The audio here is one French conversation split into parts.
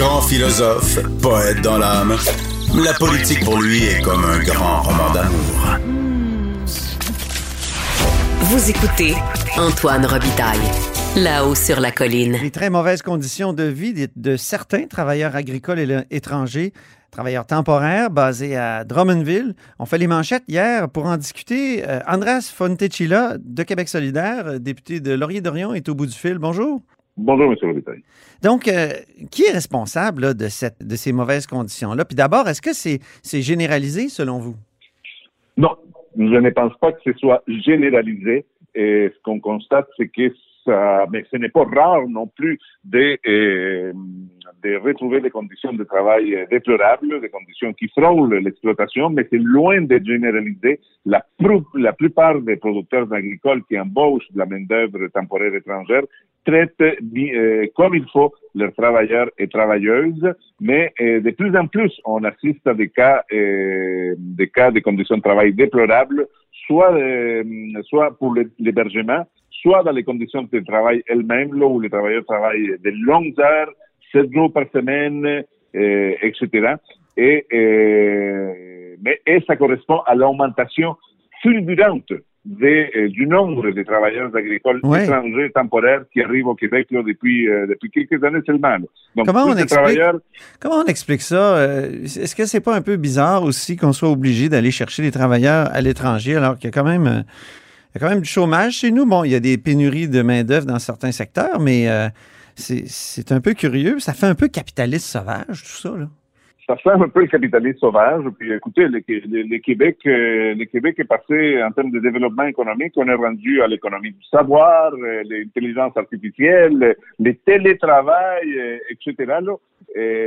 Grand philosophe, poète dans l'âme, la politique pour lui est comme un grand roman d'amour. Vous écoutez Antoine Robitaille. Là-haut sur la colline. Les très mauvaises conditions de vie de, de certains travailleurs agricoles et étrangers, travailleurs temporaires basés à Drummondville. On fait les manchettes hier pour en discuter. Euh, Andras Fontecilla de Québec solidaire, député de Laurier-Dorion, est au bout du fil. Bonjour. Bonjour, M. Robitaille. Donc, euh, qui est responsable là, de, cette, de ces mauvaises conditions-là? Puis d'abord, est-ce que c'est c'est généralisé selon vous? Non, je ne pense pas que ce soit généralisé. Et ce qu'on constate, c'est que mais ce n'est pas rare non plus de, euh, retrouver des conditions de travail euh, déplorables, des conditions qui frôlent l'exploitation, mais c'est loin de généraliser. La, plupart des producteurs agricoles qui embauchent de la main-d'œuvre temporaire étrangère traitent euh, comme il faut leurs travailleurs et travailleuses, mais de plus en plus, on assiste à des cas de conditions de travail déplorables, soit, euh, soit pour l'hébergement, soit dans les conditions de travail elles-mêmes, là où les travailleurs travaillent de longues heures, sept jours par semaine, euh, etc. Et, euh, mais, et ça correspond à l'augmentation fulgurante euh, du nombre de travailleurs agricoles Ouais. étrangers temporaires qui arrivent au Québec là, depuis, euh, depuis quelques années seulement. Donc, Comment on explique- travailleurs Comment on explique ça? Euh, Est-ce que c'est pas un peu bizarre aussi qu'on soit obligé d'aller chercher des travailleurs à l'étranger alors qu'il y a quand même il y a quand même du chômage chez nous? Bon, il y a des pénuries de main-d'œuvre dans certains secteurs, mais euh, c'est c'est un peu curieux. Ça fait un peu capitaliste sauvage, tout ça. Là. Ça fait un peu le capitalisme sauvage. Puis écoutez, le, Québec, euh, le Québec est passé en termes de développement économique, on est rendu à l'économie du savoir, euh, l'intelligence artificielle, le télétravail, euh, etc.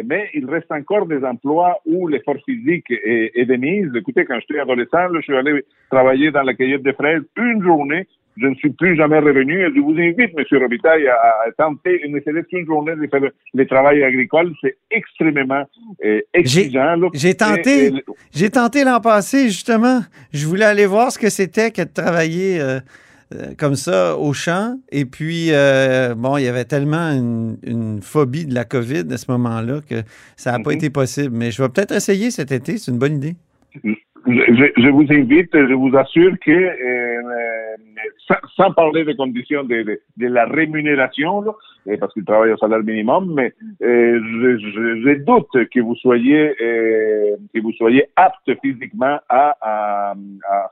mais il reste encore des emplois où l'effort physique est, est mise. Écoutez, quand j'étais adolescent, là, je suis allé travailler dans la cueillette de fraises une journée. Je ne suis plus jamais revenu et je vous invite, M. Robitaille, à, à tenter, ne serait-ce qu'une journée de faire le, travail agricole. C'est extrêmement euh, exigeant. J'ai tenté, j'ai tenté l'an passé, justement. Je voulais aller voir ce que c'était que de travailler euh, euh, comme ça au champ. Et puis, euh, bon, il y avait tellement une, une phobie de la COVID à ce moment-là que ça n'a pas Mhm. été possible. Mais je vais peut-être essayer cet été, c'est une bonne idée. je, je- je vous invite, je vous assure que, euh, sans, parler des conditions de, la rémunération, euh, parce qu'il travaille au salaire minimum, mais euh, je, doute que vous soyez euh, que vous soyez apte physiquement à,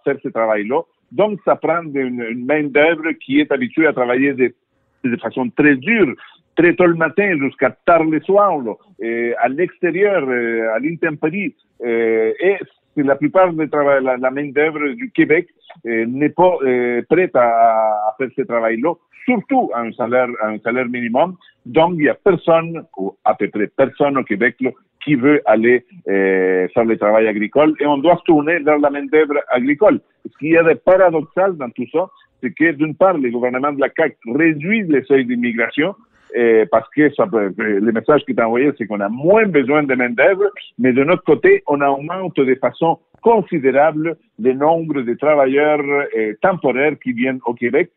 faire ce travail-là. Donc, ça prend une, main d'œuvre qui est habituée à travailler de, façon très dure, très tôt le matin jusqu'à tard le soir, et à l'extérieur, euh, à l'intempérie. Et la plupart des trava- la, la main-d'œuvre du Québec euh, n'est pas euh, prête à, faire ce travail-là, surtout un salaire, un salaire minimum. Donc, il y a personne, ou à peu près personne au Québec, qui veut aller euh, faire le travail agricole et on doit se tourner vers la main-d'œuvre agricole. Ce qui est paradoxal dans tout ça, c'est que d'une part, le gouvernement de la CAQ réduit les seuils d'immigration, euh, parce que ça peut- le message qui est envoyé, c'est qu'on a moins besoin de main-d'œuvre, mais de notre côté, on augmente de façon considérable le nombre de travailleurs euh, temporaires qui viennent au Québec.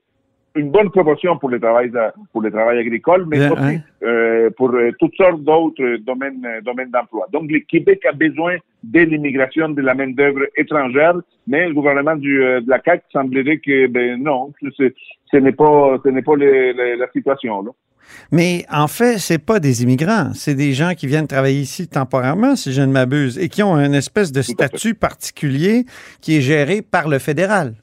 Une bonne proportion pour le travail, de- pour le travail agricole, mais aussi hein. euh, pour euh, toutes sortes d'autres domaines, domaines d'emploi. Donc, le Québec a besoin de l'immigration de la main-d'œuvre étrangère, mais le gouvernement du, de la CAQ semblerait que, ben non, ce n'est pas, ce n'est pas le- le- la situation, là. Mais en fait, c'est pas des immigrants, c'est des gens qui viennent travailler ici temporairement, si je ne m'abuse, et qui ont une espèce de statut particulier qui est géré par le fédéral.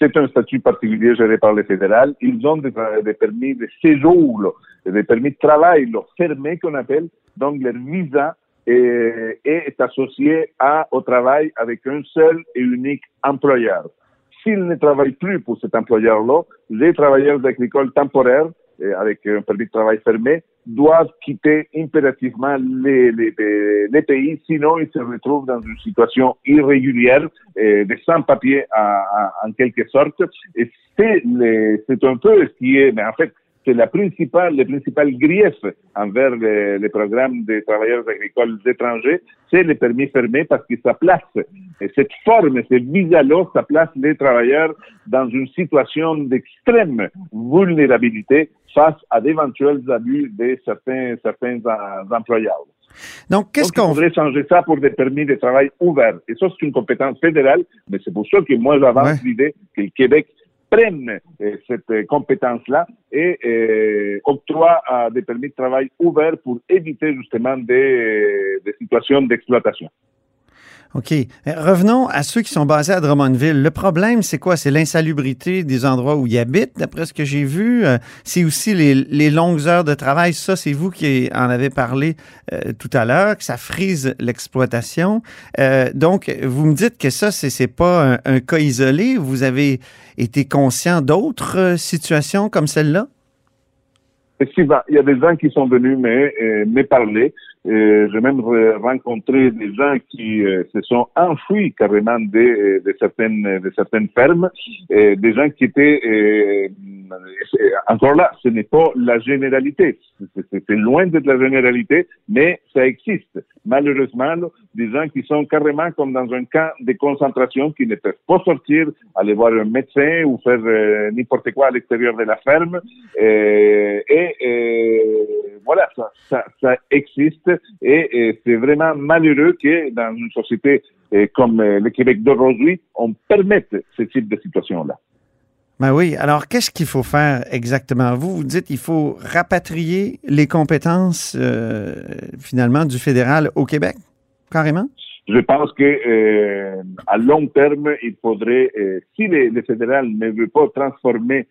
C'est un statut particulier géré par le fédéral. Ils ont des, des permis de séjour, là, des permis de travail là, fermés qu'on appelle. Donc, leur visa est, est associé à, au travail avec un seul et unique employeur. S'ils ne travaillent plus pour cet employeur-là, les travailleurs agricoles temporaires avec un permis de travail fermé doivent quitter impérativement les, les, les, pays, sinon ils se retrouvent dans une situation irrégulière, euh, de sans-papiers en quelque sorte. Et c'est un peu ce qui est, mais en fait, c'est la principale, le principal grief envers les, les, programmes des travailleurs agricoles étrangers, c'est le permis fermé parce que ça place, et cette forme, ce visa-là, ça place les travailleurs dans une situation d'extrême vulnérabilité face à d'éventuels abus de certains, certains employeurs. Donc, qu'est-ce qu'on voudrait changer ça pour des permis de travail ouverts. Et ça, c'est une compétence fédérale, mais c'est pour ça que moi, j'avance l'idée que le Québec prenne euh, cette euh, compétence-là et euh, octroie des permis de travail ouverts pour éviter justement des, des situations d'exploitation. OK. Revenons à ceux qui sont basés à Drummondville. Le problème, c'est quoi? C'est l'insalubrité des endroits où ils habitent, d'après ce que j'ai vu. C'est aussi les, longues heures de travail. Ça, c'est vous qui en avez parlé tout à l'heure, que ça frise l'exploitation. Euh, donc, vous me dites que ça, c'est pas un, cas isolé. Vous avez été conscient d'autres euh, situations comme celle-là? Effectivement, il y a des gens qui sont venus me, euh, me parler. Euh, J'ai même rencontré des gens qui euh, se sont enfouis carrément de, de, certaines, de certaines fermes, des gens qui étaient encore là, ce n'est pas la généralité. C'est loin d'être la généralité, mais ça existe. Malheureusement, des gens qui sont carrément comme dans un camp de concentration, qui ne peuvent pas sortir, aller voir un médecin ou faire euh, n'importe quoi à l'extérieur de la ferme. Euh, et, et, voilà, ça, ça, ça existe et, et c'est vraiment malheureux que dans une société euh, comme le Québec d'aujourd'hui, on permette ce type de situation-là. Ben oui. Alors, qu'est-ce qu'il faut faire exactement? Vous, vous dites qu'il faut rapatrier les compétences, euh, finalement, du fédéral au Québec, carrément? Je pense que euh, à long terme, il faudrait, euh, si le, fédéral ne veut pas transformer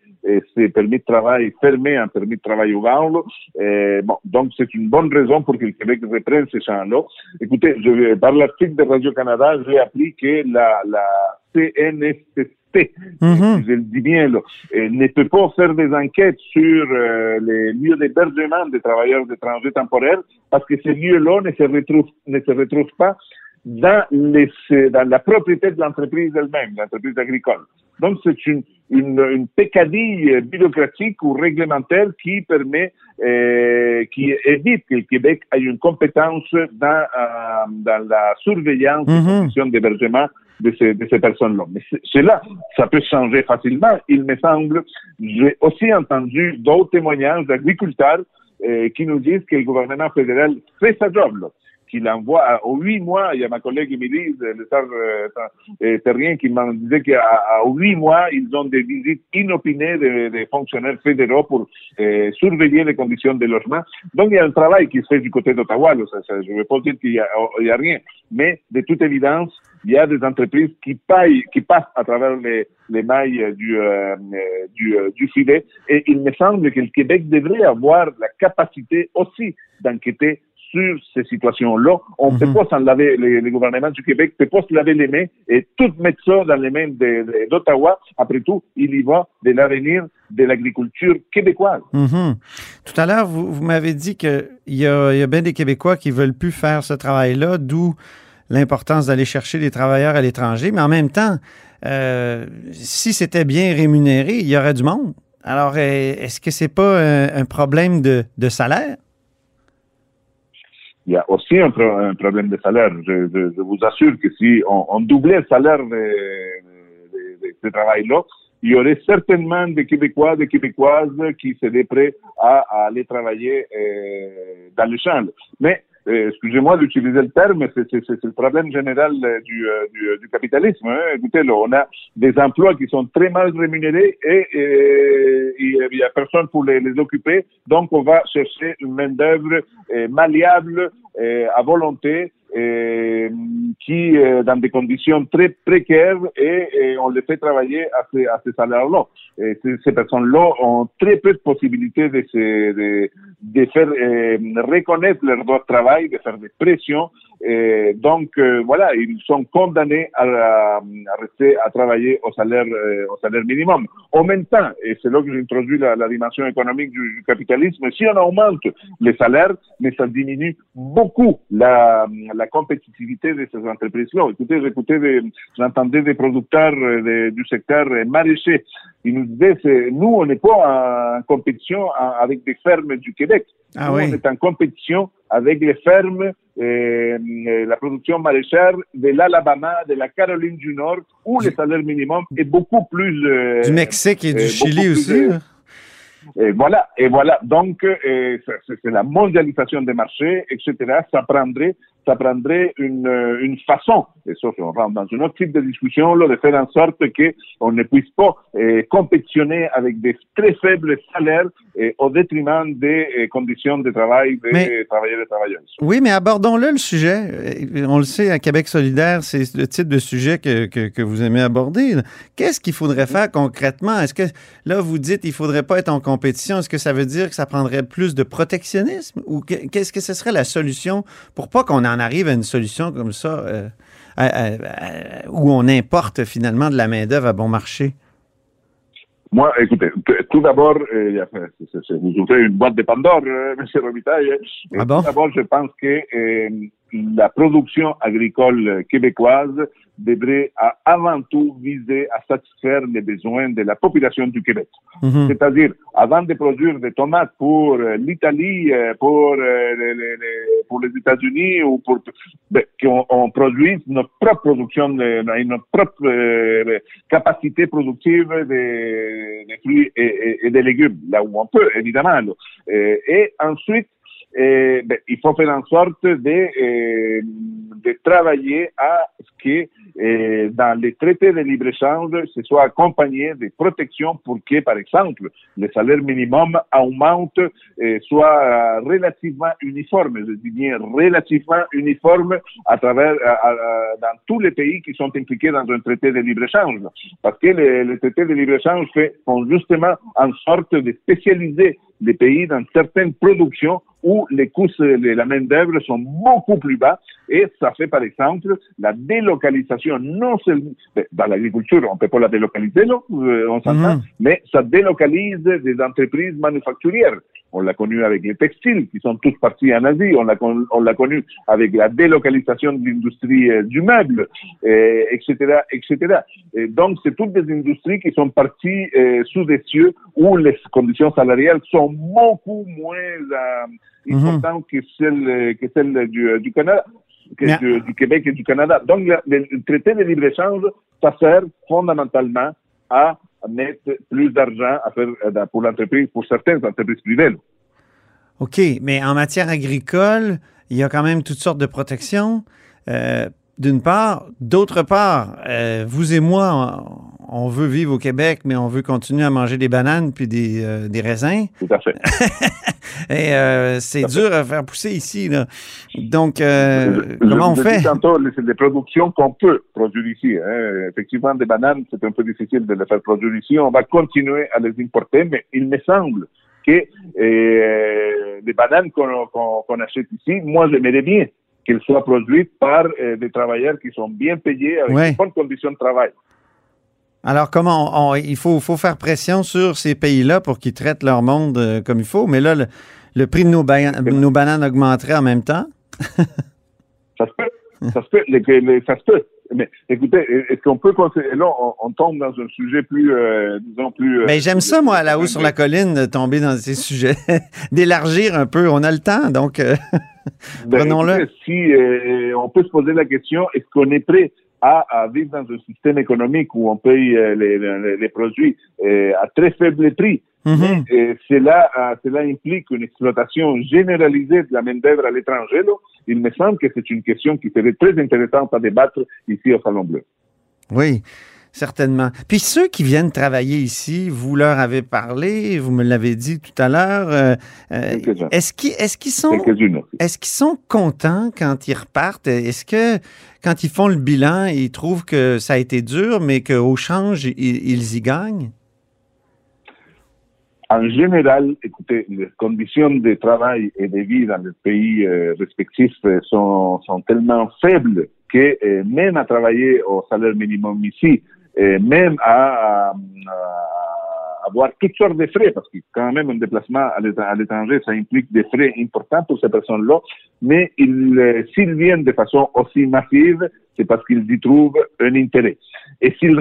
ses permis de travail fermés en permis de travail ouvert, bon, donc c'est une bonne raison pour que le Québec reprenne ces champs-là. Écoutez, je, par l'article de Radio-Canada, j'ai appris que la, la CNSC Mm-hmm. je le dis bien, là, ne peut pas faire des enquêtes sur euh, les lieux d'hébergement des travailleurs étrangers temporaires parce que ces lieux-là ne se retrouvent, ne se retrouvent pas dans, les, dans la propriété de l'entreprise elle-même, l'entreprise agricole. Donc, c'est une, une, une, pécadille bureaucratique ou réglementaire qui permet, euh, qui évite que le Québec ait une compétence dans, euh, dans la surveillance des mm-hmm. conditions d'hébergement de ces, de ces personnes-là. Mais cela, ça peut changer facilement. Il me semble, j'ai aussi entendu d'autres témoignages d'agriculteurs euh, qui nous disent que le gouvernement fédéral fait sa job. Là qu'il envoie aux huit mois, il y a ma collègue Émilie le euh, Terrien qui m'en disait qu'à huit mois, ils ont des visites inopinées des fonctionnaires fédéraux pour euh, surveiller les conditions de logement. Donc, il y a un travail qui se fait du côté d'Ottawa. Je ne veux pas dire qu'il n'y a, a, rien, mais de toute évidence, il y a des entreprises qui qui passent à travers les, les mailles euh, euh, du filet. Et il me semble que le Québec devrait avoir la capacité aussi d'enquêter sur ces situations-là. On ne peut mhm. pas s'en laver, les, gouvernements du Québec ne peut pas se laver les mains et tout mettre ça dans les mains d'Ottawa. Après tout, il y va de l'avenir de l'agriculture québécoise. Mhm. Tout à l'heure, vous, vous m'avez dit qu'il y a, y a bien des Québécois qui veulent plus faire ce travail-là, d'où l'importance d'aller chercher des travailleurs à l'étranger. Mais en même temps, euh, si c'était bien rémunéré, il y aurait du monde. Alors, est-ce que c'est pas un, un problème de, de salaire? Il y a aussi un, problème de salaire. Je, vous assure que si on, doublait le salaire de, ce travail-là, il y aurait certainement des Québécois, des Québécoises qui seraient prêts à, aller travailler euh, dans le champ. Mais excusez-moi d'utiliser le terme, c'est le problème général euh, du, euh, du, capitalisme. Hein. Écoutez, on a des emplois qui sont très mal rémunérés et, il n'y a personne pour les, les, occuper. Donc, on va chercher une main-d'œuvre malléable à volonté euh, qui, euh, dans des conditions très précaires, et, on les fait travailler à ces, à ces salaires-là. Ces, personnes-là ont très peu de possibilités de, se, de faire euh, reconnaître leur droit de travail, de faire des pressions Et donc euh, voilà, ils sont condamnés à, à, rester à travailler au salaire euh, au salaire minimum. En même temps, et c'est là que j'introduis la, la, dimension économique du, du, capitalisme, si on augmente les salaires, mais ça diminue beaucoup la, la compétitivité de ces entreprises-là. Écoutez, j'entendais des producteurs de, du secteur maraîcher. Ils nous disaient, nous, on n'est pas en compétition avec des fermes du Québec. Ah nous, oui. on est en compétition avec les fermes, euh, la production maraîchère de l'Alabama, de la Caroline du Nord, où le salaire minimum est beaucoup plus... Euh, du Mexique et du euh, Chili aussi. plus. Et voilà, et voilà. Donc, euh, c'est la mondialisation des marchés, etc. Ça prendrait, ça prendrait une, euh, une façon, et ça, on rentre dans un autre type de discussion, là, de faire en sorte que on ne puisse pas euh, compétitionner avec des très faibles salaires euh, au détriment des euh, conditions de travail des Mais- travailleurs et travailleuses. Oui, mais abordons-le le sujet. Euh, On le sait, à Québec solidaire, c'est le type de sujet que, que, que vous aimez aborder. Qu'est-ce qu'il faudrait faire concrètement? Est-ce que là, vous dites il faudrait pas être en compétition? Est-ce que ça veut dire que ça prendrait plus de protectionnisme? Ou que- qu'est-ce que ce serait la solution pour pas qu'on en arrive à une solution comme ça euh, à- à- à- où on importe finalement de la main-d'œuvre à bon marché? Moi, écoutez, tout d'abord, euh, vous ouvrez une boîte de Pandore, euh, Monsieur Robitaille. Ah bon? Tout d'abord, je pense que euh, la production agricole québécoise devrait avant tout viser à satisfaire les besoins de la population du Québec. Mhm. C'est-à-dire, avant de produire des tomates pour euh, l'Italie, euh, pour, euh, les, les- les- pour les États-Unis ou pour ben, qu'on on produise notre propre production, notre propre euh, capacité productive des, des fruits et, et- et des légumes, là où on peut, évidemment. là. Et ensuite, ben, il faut faire en sorte de, de travailler à ce que euh, dans les traités de libre-échange, ce soit accompagné de protections pour que, par exemple, le salaire minimum augmente, euh, soit euh, relativement uniforme, je dis bien relativement uniforme à travers, à- dans tous les pays qui sont impliqués dans un traité de libre-échange. Parce que les, traités de libre-échange font justement en sorte de spécialiser les pays dans certaines productions où les coûts de la main-d'œuvre sont beaucoup plus bas et ça fait par exemple la délocalisation non seulement ben, dans l'agriculture, on peut pas la délocaliser, non, Euh, on s'entend, Mhm. mais ça délocalise des entreprises manufacturières. On l'a connu avec les textiles qui sont tous partis en Asie. On l'a con- on l'a connu avec la délocalisation de l'industrie euh, du meuble, euh, etc., etc. Et donc, c'est toutes des industries qui sont parties euh, sous des cieux où les conditions salariales sont beaucoup moins euh, importantes que celles que celles du, du Canada. que Mais- du, du Québec et du Canada. Donc, le, le traité de libre-échange, ça sert fondamentalement à mettre plus d'argent à faire euh, pour l'entreprise, pour certaines entreprises privées. OK, mais en matière agricole, il y a quand même toutes sortes de protections. Euh, D'une part. D'autre part, euh, vous et moi, on, veut vivre au Québec, mais on veut continuer à manger des bananes puis des, euh, des raisins. Tout à fait. Et euh, c'est dur à faire pousser ici. Là. Donc, euh, Je- comment on fait? tantôt, c'est des productions qu'on peut produire ici. hein. Effectivement, des bananes, c'est un peu difficile de les faire produire ici. On va continuer à les importer, mais il me semble que euh, les bananes qu'on qu'on- qu'on achète ici, moi, j'aimerais bien qu'elles soient produites par euh, des travailleurs qui sont bien payés avec Ouais. de bonnes conditions de travail. Alors, comment on- on- il faut, faut faire pression sur ces pays-là pour qu'ils traitent leur monde euh, comme il faut. Mais là, le, le prix de nos, ba- nos bananes augmenterait en même temps? Ça se peut. Ça se peut. Les- les- ça se peut. Mais écoutez, est-ce qu'on peut considérer, là, on, on tombe dans un sujet plus, euh, disons, plus... Mais Ben, j'aime ça, moi, là-haut sur la colline, de tomber dans ces sujets, d'élargir un peu. On a le temps, donc Ben, prenons-le. écoutez, Si euh, on peut se poser la question, est-ce qu'on est prêt à, à vivre dans un système économique où on paye euh, les, les, les produits euh, à très faible prix? Mhm. Et cela, cela implique une exploitation généralisée de la main-d'œuvre à l'étranger. Il me semble que c'est une question qui serait très intéressante à débattre ici au Salon Bleu. Oui, certainement. Puis ceux qui viennent travailler ici, vous leur avez parlé, vous me l'avez dit tout à l'heure. euh, euh, est-ce qu'ils sont Quelques-unes aussi. est-ce qu'ils sont contents quand ils repartent? Est-ce que quand ils font le bilan, ils trouvent que ça a été dur, mais qu'au change, ils, ils y gagnent? En général, écoutez, les conditions de travail et de vie dans les pays euh, respectifs sont, sont tellement faibles que euh, même à travailler au salaire minimum ici, euh, même à, à, avoir toutes sortes de frais, parce que quand même un déplacement à l'étranger, ça implique des frais importants pour ces personnes-là, mais euh, s'ils viennent de façon aussi massive, c'est parce qu'ils y trouvent un intérêt. Et s'ils,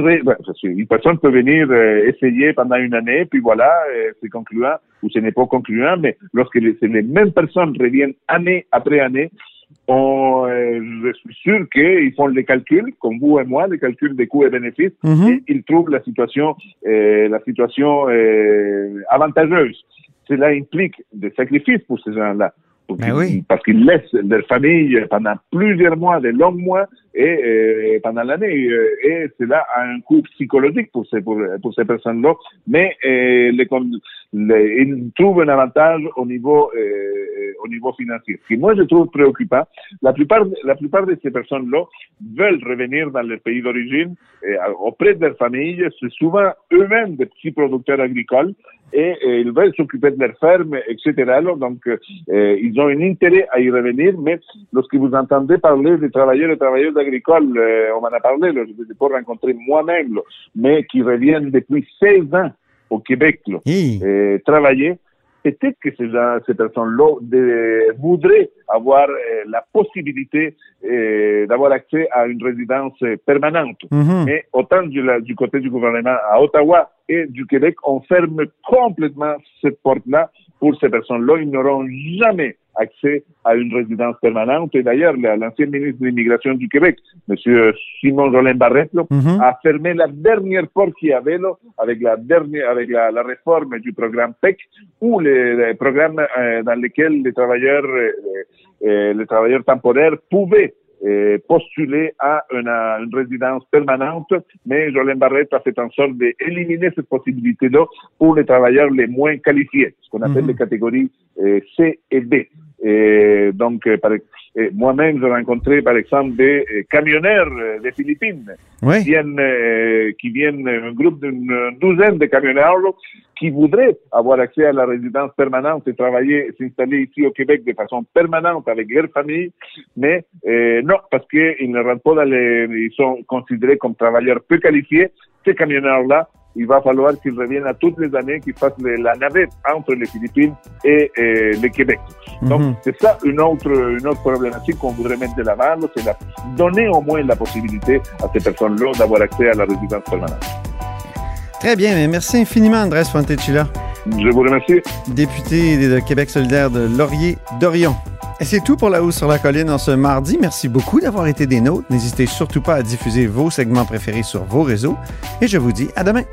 une personne peut venir euh, essayer pendant une année, puis voilà, euh, c'est concluant, ou ce n'est pas concluant, mais lorsque les mêmes personnes reviennent année après année, on, euh, je suis sûr qu'ils font les calculs, comme vous et moi, les calculs des coûts et bénéfices, Mhm. et ils trouvent la situation, euh, la situation euh, avantageuse. Cela implique des sacrifices pour ces gens-là. Pour Ben qu'ils- oui. Parce qu'ils laissent leur famille pendant plusieurs mois, de longs mois, et euh, pendant l'année. et cela a un coût psychologique pour ces, pour, pour ces personnes-là. Mais euh, les, con- les- ils trouvent un avantage au niveau, euh, au niveau financier. Ce qui moi je trouve préoccupant, la plupart, la plupart de ces personnes-là veulent revenir dans leur pays d'origine auprès de leur famille. C'est souvent eux-mêmes des petits producteurs agricoles et, euh, ils veulent s'occuper de leur ferme, etc. Alors, donc, euh, ils ont un intérêt à y revenir, mais lorsque vous entendez parler des travailleurs et travailleuses agricoles, euh, on m'en a parlé, là, je ne les ai pas rencontrés moi-même, mais qui reviennent depuis 16 ans au Québec, là, euh, travailler, peut-être que ces, personnes-là voudraient avoir euh, la possibilité euh, d'avoir accès à une résidence euh, permanente. Mhm. Mais autant du, la- du côté du gouvernement à Ottawa et du Québec, on ferme complètement cette porte-là pour ces personnes-là. Ils n'auront jamais accès à une résidence permanente. Et d'ailleurs, la- l'ancien ministre de l'Immigration du Québec, M. Simon Jolin Barrette, Mhm. a fermé la dernière porte qu'il y avait là, avec la dernière, avec la, la réforme du programme PEC, ou les, les programmes euh, dans lesquels les travailleurs, euh, euh, les travailleurs temporaires pouvaient postuler à une, à une résidence permanente, mais Jolin Barrette a fait en sorte d'éliminer cette possibilité-là pour les travailleurs les moins qualifiés, ce qu'on appelle Mhm. les catégories C et B. Et donc, euh, moi-même, j'ai rencontré, par exemple, des euh, camionneurs euh, des Philippines Oui. qui viennent, euh, qui viennent, un groupe d'une douzaine de camionneurs qui voudraient avoir accès à la résidence permanente et travailler, s'installer ici au Québec de façon permanente avec leur famille, mais euh, non, parce qu'ils ne rentrent pas dans les, ils sont considérés comme travailleurs peu qualifiés. Ces camionneurs-là, il va falloir qu'ils reviennent à toutes les années, qu'ils fassent la navette entre les Philippines et euh, le Québec. Donc, Mhm. c'est ça une autre, une autre problématique qu'on voudrait mettre de l'avant, là, c'est la- donner au moins la possibilité à ces personnes-là d'avoir accès à la résidence permanente. Très bien. Merci infiniment, Andrés Fontecilla, Je vous remercie. député de Québec solidaire de Laurier-Dorion. Et c'est tout pour La Hausse sur la Colline en ce mardi. Merci beaucoup d'avoir été des nôtres. N'hésitez surtout pas à diffuser vos segments préférés sur vos réseaux. Et je vous dis à demain.